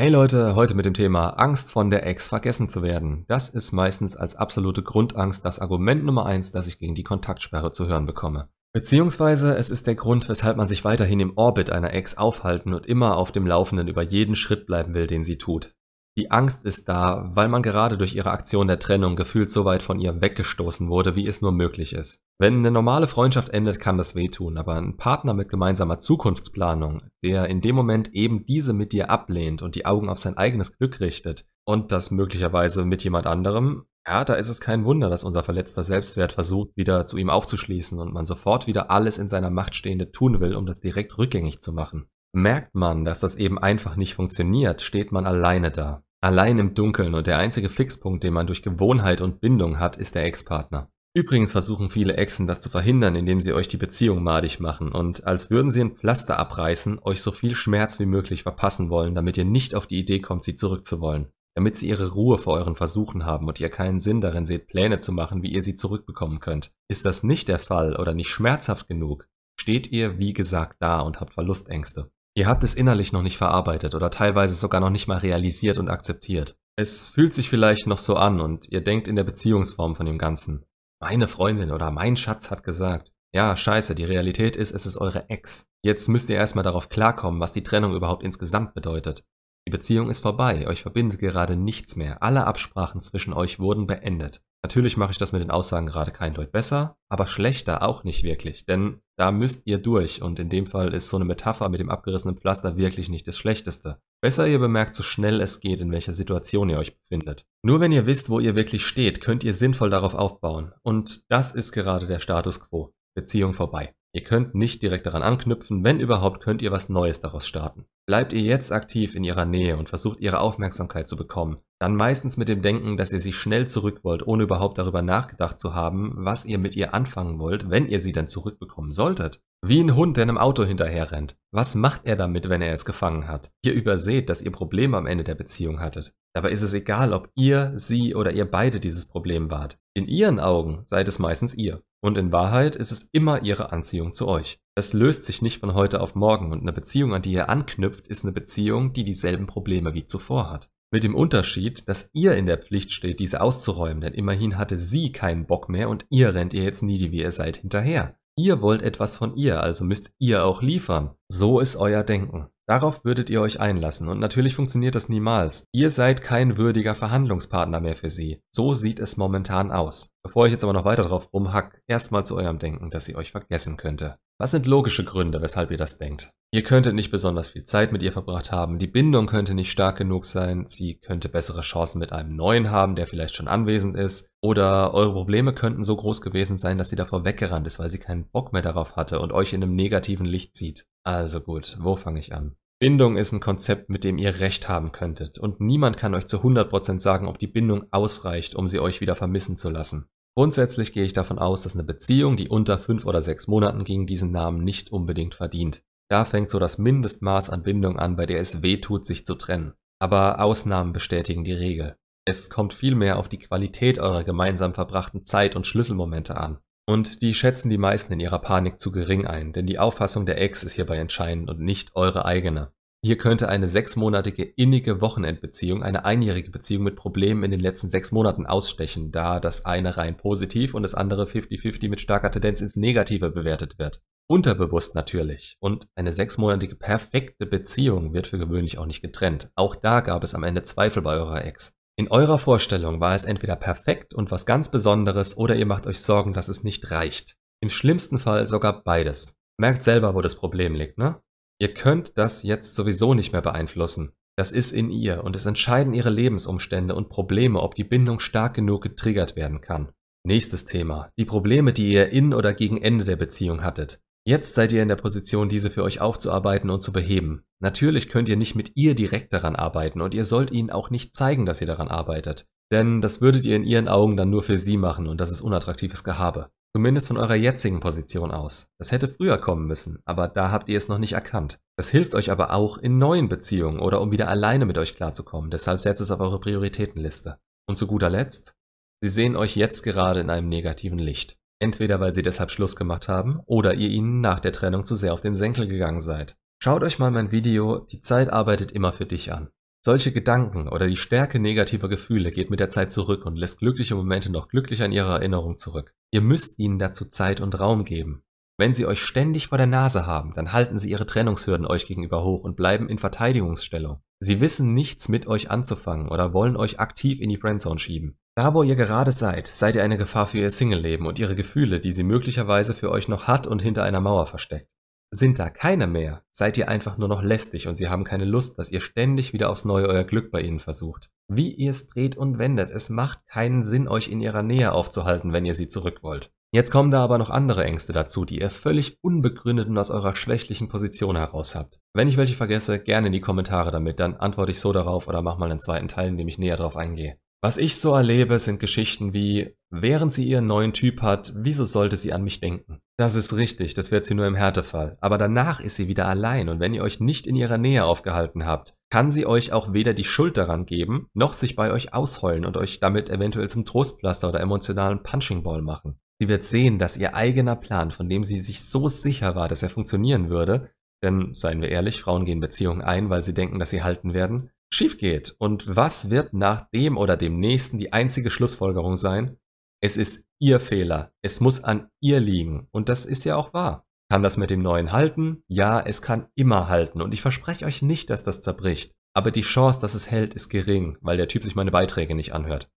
Hey Leute, heute mit dem Thema Angst von der Ex vergessen zu werden. Das ist meistens als absolute Grundangst das Argument Nummer eins, das ich gegen die Kontaktsperre zu hören bekomme. Beziehungsweise es ist der Grund, weshalb man sich weiterhin im Orbit einer Ex aufhalten und immer auf dem Laufenden über jeden Schritt bleiben will, den sie tut. Die Angst ist da, weil man gerade durch ihre Aktion der Trennung gefühlt so weit von ihr weggestoßen wurde, wie es nur möglich ist. Wenn eine normale Freundschaft endet, kann das wehtun, aber ein Partner mit gemeinsamer Zukunftsplanung, der in dem Moment eben diese mit dir ablehnt und die Augen auf sein eigenes Glück richtet und das möglicherweise mit jemand anderem, ja, da ist es kein Wunder, dass unser verletzter Selbstwert versucht, wieder zu ihm aufzuschließen und man sofort wieder alles in seiner Macht Stehende tun will, um das direkt rückgängig zu machen. Merkt man, dass das eben einfach nicht funktioniert, steht man alleine da. Allein im Dunkeln und der einzige Fixpunkt, den man durch Gewohnheit und Bindung hat, ist der Ex-Partner. Übrigens versuchen viele Exen das zu verhindern, indem sie euch die Beziehung madig machen und als würden sie ein Pflaster abreißen, euch so viel Schmerz wie möglich verpassen wollen, damit ihr nicht auf die Idee kommt, sie zurückzuwollen. Damit sie ihre Ruhe vor euren Versuchen haben und ihr keinen Sinn darin seht, Pläne zu machen, wie ihr sie zurückbekommen könnt. Ist das nicht der Fall oder nicht schmerzhaft genug, steht ihr, wie gesagt, da und habt Verlustängste. Ihr habt es innerlich noch nicht verarbeitet oder teilweise sogar noch nicht mal realisiert und akzeptiert. Es fühlt sich vielleicht noch so an und ihr denkt in der Beziehungsform von dem Ganzen. Meine Freundin oder mein Schatz hat gesagt. Ja, scheiße, die Realität ist, es ist eure Ex. Jetzt müsst ihr erstmal darauf klarkommen, was die Trennung überhaupt insgesamt bedeutet. Die Beziehung ist vorbei, euch verbindet gerade nichts mehr. Alle Absprachen zwischen euch wurden beendet. Natürlich mache ich das mit den Aussagen gerade kein Deut besser, aber schlechter auch nicht wirklich, denn da müsst ihr durch und in dem Fall ist so eine Metapher mit dem abgerissenen Pflaster wirklich nicht das Schlechteste. Besser ihr bemerkt, so schnell es geht, in welcher Situation ihr euch befindet. Nur wenn ihr wisst, wo ihr wirklich steht, könnt ihr sinnvoll darauf aufbauen und das ist gerade der Status quo. Beziehung vorbei. Ihr könnt nicht direkt daran anknüpfen, wenn überhaupt könnt ihr was Neues daraus starten. Bleibt ihr jetzt aktiv in ihrer Nähe und versucht ihre Aufmerksamkeit zu bekommen, dann meistens mit dem Denken, dass ihr sie schnell zurück wollt, ohne überhaupt darüber nachgedacht zu haben, was ihr mit ihr anfangen wollt, wenn ihr sie dann zurückbekommen solltet. Wie ein Hund, der einem Auto hinterherrennt. Was macht er damit, wenn er es gefangen hat? Ihr überseht, dass ihr Probleme am Ende der Beziehung hattet. Dabei ist es egal, ob ihr, sie oder ihr beide dieses Problem wart. In ihren Augen seid es meistens ihr. Und in Wahrheit ist es immer ihre Anziehung zu euch. Es löst sich nicht von heute auf morgen und eine Beziehung, an die ihr anknüpft, ist eine Beziehung, die dieselben Probleme wie zuvor hat. Mit dem Unterschied, dass ihr in der Pflicht steht, diese auszuräumen, denn immerhin hatte sie keinen Bock mehr und ihr rennt ihr jetzt nie, wie ihr seid, hinterher. Ihr wollt etwas von ihr, also müsst ihr auch liefern. So ist euer Denken. Darauf würdet ihr euch einlassen und natürlich funktioniert das niemals. Ihr seid kein würdiger Verhandlungspartner mehr für sie. So sieht es momentan aus. Bevor ich jetzt aber noch weiter drauf rumhack, erstmal zu eurem Denken, dass sie euch vergessen könnte. Was sind logische Gründe, weshalb ihr das denkt? Ihr könntet nicht besonders viel Zeit mit ihr verbracht haben, die Bindung könnte nicht stark genug sein, sie könnte bessere Chancen mit einem neuen haben, der vielleicht schon anwesend ist, oder eure Probleme könnten so groß gewesen sein, dass sie davor weggerannt ist, weil sie keinen Bock mehr darauf hatte und euch in einem negativen Licht sieht. Also gut, wo fange ich an? Bindung ist ein Konzept, mit dem ihr Recht haben könntet und niemand kann euch zu 100% sagen, ob die Bindung ausreicht, um sie euch wieder vermissen zu lassen. Grundsätzlich gehe ich davon aus, dass eine Beziehung, die unter 5 oder 6 Monaten ging, diesen Namen nicht unbedingt verdient. Da fängt so das Mindestmaß an Bindung an, bei der es weh tut, sich zu trennen. Aber Ausnahmen bestätigen die Regel. Es kommt vielmehr auf die Qualität eurer gemeinsam verbrachten Zeit und Schlüsselmomente an. Und die schätzen die meisten in ihrer Panik zu gering ein, denn die Auffassung der Ex ist hierbei entscheidend und nicht eure eigene. Hier könnte eine sechsmonatige innige Wochenendbeziehung eine einjährige Beziehung mit Problemen in den letzten sechs Monaten ausstechen, da das eine rein positiv und das andere 50-50 mit starker Tendenz ins Negative bewertet wird. Unterbewusst natürlich. Und eine sechsmonatige perfekte Beziehung wird für gewöhnlich auch nicht getrennt. Auch da gab es am Ende Zweifel bei eurer Ex. In eurer Vorstellung war es entweder perfekt und was ganz Besonderes oder ihr macht euch Sorgen, dass es nicht reicht. Im schlimmsten Fall sogar beides. Merkt selber, wo das Problem liegt, ne? Ihr könnt das jetzt sowieso nicht mehr beeinflussen. Das ist in ihr und es entscheiden ihre Lebensumstände und Probleme, ob die Bindung stark genug getriggert werden kann. Nächstes Thema. Die Probleme, die ihr in oder gegen Ende der Beziehung hattet. Jetzt seid ihr in der Position, diese für euch aufzuarbeiten und zu beheben. Natürlich könnt ihr nicht mit ihr direkt daran arbeiten und ihr sollt ihnen auch nicht zeigen, dass ihr daran arbeitet. Denn das würdet ihr in ihren Augen dann nur für sie machen und das ist unattraktives Gehabe. Zumindest von eurer jetzigen Position aus. Das hätte früher kommen müssen, aber da habt ihr es noch nicht erkannt. Das hilft euch aber auch in neuen Beziehungen oder um wieder alleine mit euch klarzukommen, deshalb setzt es auf eure Prioritätenliste. Und zu guter Letzt, sie sehen euch jetzt gerade in einem negativen Licht. Entweder weil sie deshalb Schluss gemacht haben oder ihr ihnen nach der Trennung zu sehr auf den Senkel gegangen seid. Schaut euch mal mein Video Die Zeit arbeitet immer für dich an. Solche Gedanken oder die Stärke negativer Gefühle geht mit der Zeit zurück und lässt glückliche Momente noch glücklicher in ihrer Erinnerung zurück. Ihr müsst ihnen dazu Zeit und Raum geben. Wenn sie euch ständig vor der Nase haben, dann halten sie ihre Trennungshürden euch gegenüber hoch und bleiben in Verteidigungsstellung. Sie wissen nichts mit euch anzufangen oder wollen euch aktiv in die Friendzone schieben. Da, wo ihr gerade seid, seid ihr eine Gefahr für ihr Single-Leben und ihre Gefühle, die sie möglicherweise für euch noch hat und hinter einer Mauer versteckt. Sind da keine mehr, seid ihr einfach nur noch lästig und sie haben keine Lust, dass ihr ständig wieder aufs Neue euer Glück bei ihnen versucht. Wie ihr es dreht und wendet, es macht keinen Sinn, euch in ihrer Nähe aufzuhalten, wenn ihr sie zurück wollt. Jetzt kommen da aber noch andere Ängste dazu, die ihr völlig unbegründet und aus eurer schwächlichen Position heraus habt. Wenn ich welche vergesse, gerne in die Kommentare damit, dann antworte ich so darauf oder mach mal einen zweiten Teil, in dem ich näher darauf eingehe. Was ich so erlebe, sind Geschichten wie, während sie ihren neuen Typ hat, wieso sollte sie an mich denken? Das ist richtig, das wird sie nur im Härtefall. Aber danach ist sie wieder allein und wenn ihr euch nicht in ihrer Nähe aufgehalten habt, kann sie euch auch weder die Schuld daran geben, noch sich bei euch ausheulen und euch damit eventuell zum Trostpflaster oder emotionalen Punching Ball machen. Sie wird sehen, dass ihr eigener Plan, von dem sie sich so sicher war, dass er funktionieren würde, denn seien wir ehrlich, Frauen gehen Beziehungen ein, weil sie denken, dass sie halten werden, schief geht. Und was wird nach dem oder dem nächsten die einzige Schlussfolgerung sein? Es ist ihr Fehler. Es muss an ihr liegen. Und das ist ja auch wahr. Kann das mit dem Neuen halten? Ja, es kann immer halten. Und ich verspreche euch nicht, dass das zerbricht. Aber die Chance, dass es hält, ist gering, weil der Typ sich meine Beiträge nicht anhört.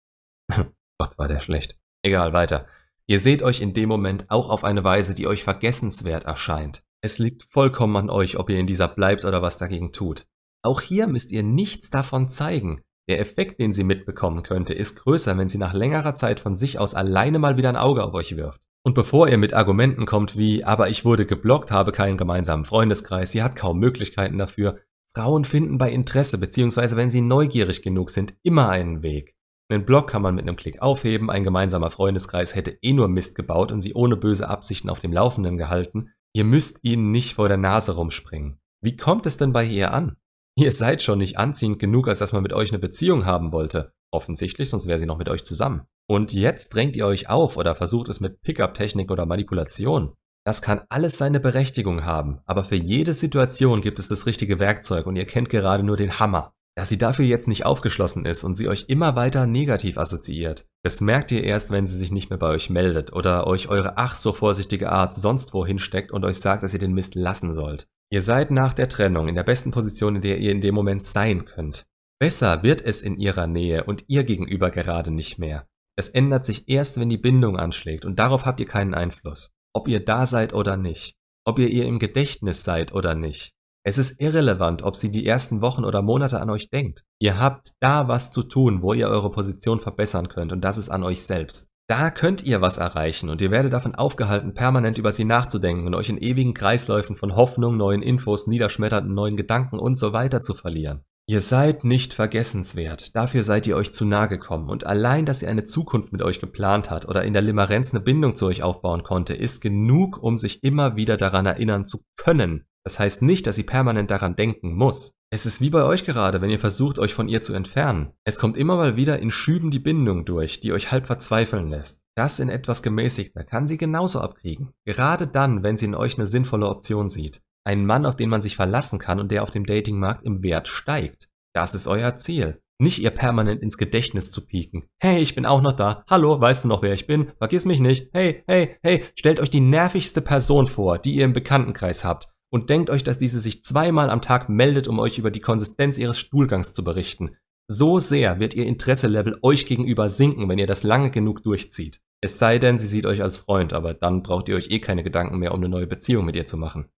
Gott, war der schlecht. Egal, weiter. Ihr seht euch in dem Moment auch auf eine Weise, die euch vergessenswert erscheint. Es liegt vollkommen an euch, ob ihr in dieser bleibt oder was dagegen tut. Auch hier müsst ihr nichts davon zeigen. Der Effekt, den sie mitbekommen könnte, ist größer, wenn sie nach längerer Zeit von sich aus alleine mal wieder ein Auge auf euch wirft. Und bevor ihr mit Argumenten kommt wie, aber ich wurde geblockt, habe keinen gemeinsamen Freundeskreis, sie hat kaum Möglichkeiten dafür, Frauen finden bei Interesse bzw. wenn sie neugierig genug sind, immer einen Weg. Einen Blog kann man mit einem Klick aufheben, ein gemeinsamer Freundeskreis hätte eh nur Mist gebaut und sie ohne böse Absichten auf dem Laufenden gehalten. Ihr müsst ihnen nicht vor der Nase rumspringen. Wie kommt es denn bei ihr an? Ihr seid schon nicht anziehend genug, als dass man mit euch eine Beziehung haben wollte. Offensichtlich, sonst wäre sie noch mit euch zusammen. Und jetzt drängt ihr euch auf oder versucht es mit Pickup-Technik oder Manipulation. Das kann alles seine Berechtigung haben, aber für jede Situation gibt es das richtige Werkzeug und ihr kennt gerade nur den Hammer. Dass sie dafür jetzt nicht aufgeschlossen ist und sie euch immer weiter negativ assoziiert, das merkt ihr erst, wenn sie sich nicht mehr bei euch meldet oder euch eure ach so vorsichtige Art sonst wohin steckt und euch sagt, dass ihr den Mist lassen sollt. Ihr seid nach der Trennung in der besten Position, in der ihr in dem Moment sein könnt. Besser wird es in ihrer Nähe und ihr gegenüber gerade nicht mehr. Es ändert sich erst, wenn die Bindung anschlägt und darauf habt ihr keinen Einfluss. Ob ihr da seid oder nicht. Ob ihr ihr im Gedächtnis seid oder nicht. Es ist irrelevant, ob sie die ersten Wochen oder Monate an euch denkt. Ihr habt da was zu tun, wo ihr eure Position verbessern könnt und das ist an euch selbst. Da könnt ihr was erreichen und ihr werdet davon aufgehalten, permanent über sie nachzudenken und euch in ewigen Kreisläufen von Hoffnung, neuen Infos, niederschmetternden neuen Gedanken und so weiter zu verlieren. Ihr seid nicht vergessenswert, dafür seid ihr euch zu nahe gekommen und allein, dass ihr eine Zukunft mit euch geplant hat oder in der Limerenz eine Bindung zu euch aufbauen konnte, ist genug, um sich immer wieder daran erinnern zu können, das heißt nicht, dass sie permanent daran denken muss. Es ist wie bei euch gerade, wenn ihr versucht, euch von ihr zu entfernen. Es kommt immer mal wieder in Schüben die Bindung durch, die euch halb verzweifeln lässt. Das in etwas gemäßigter kann sie genauso abkriegen. Gerade dann, wenn sie in euch eine sinnvolle Option sieht. Einen Mann, auf den man sich verlassen kann und der auf dem Datingmarkt im Wert steigt. Das ist euer Ziel. Nicht ihr permanent ins Gedächtnis zu pieken. Hey, ich bin auch noch da. Hallo, weißt du noch, wer ich bin? Vergiss mich nicht. Hey, hey, hey, stellt euch die nervigste Person vor, die ihr im Bekanntenkreis habt und denkt euch, dass diese sich zweimal am Tag meldet, um euch über die Konsistenz ihres Stuhlgangs zu berichten. So sehr wird ihr Interesselevel euch gegenüber sinken, wenn ihr das lange genug durchzieht. Es sei denn, sie sieht euch als Freund, aber dann braucht ihr euch eh keine Gedanken mehr, um eine neue Beziehung mit ihr zu machen.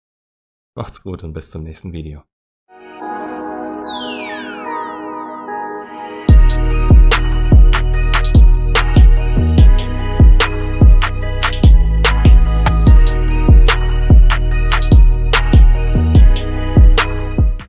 Macht's gut und bis zum nächsten Video.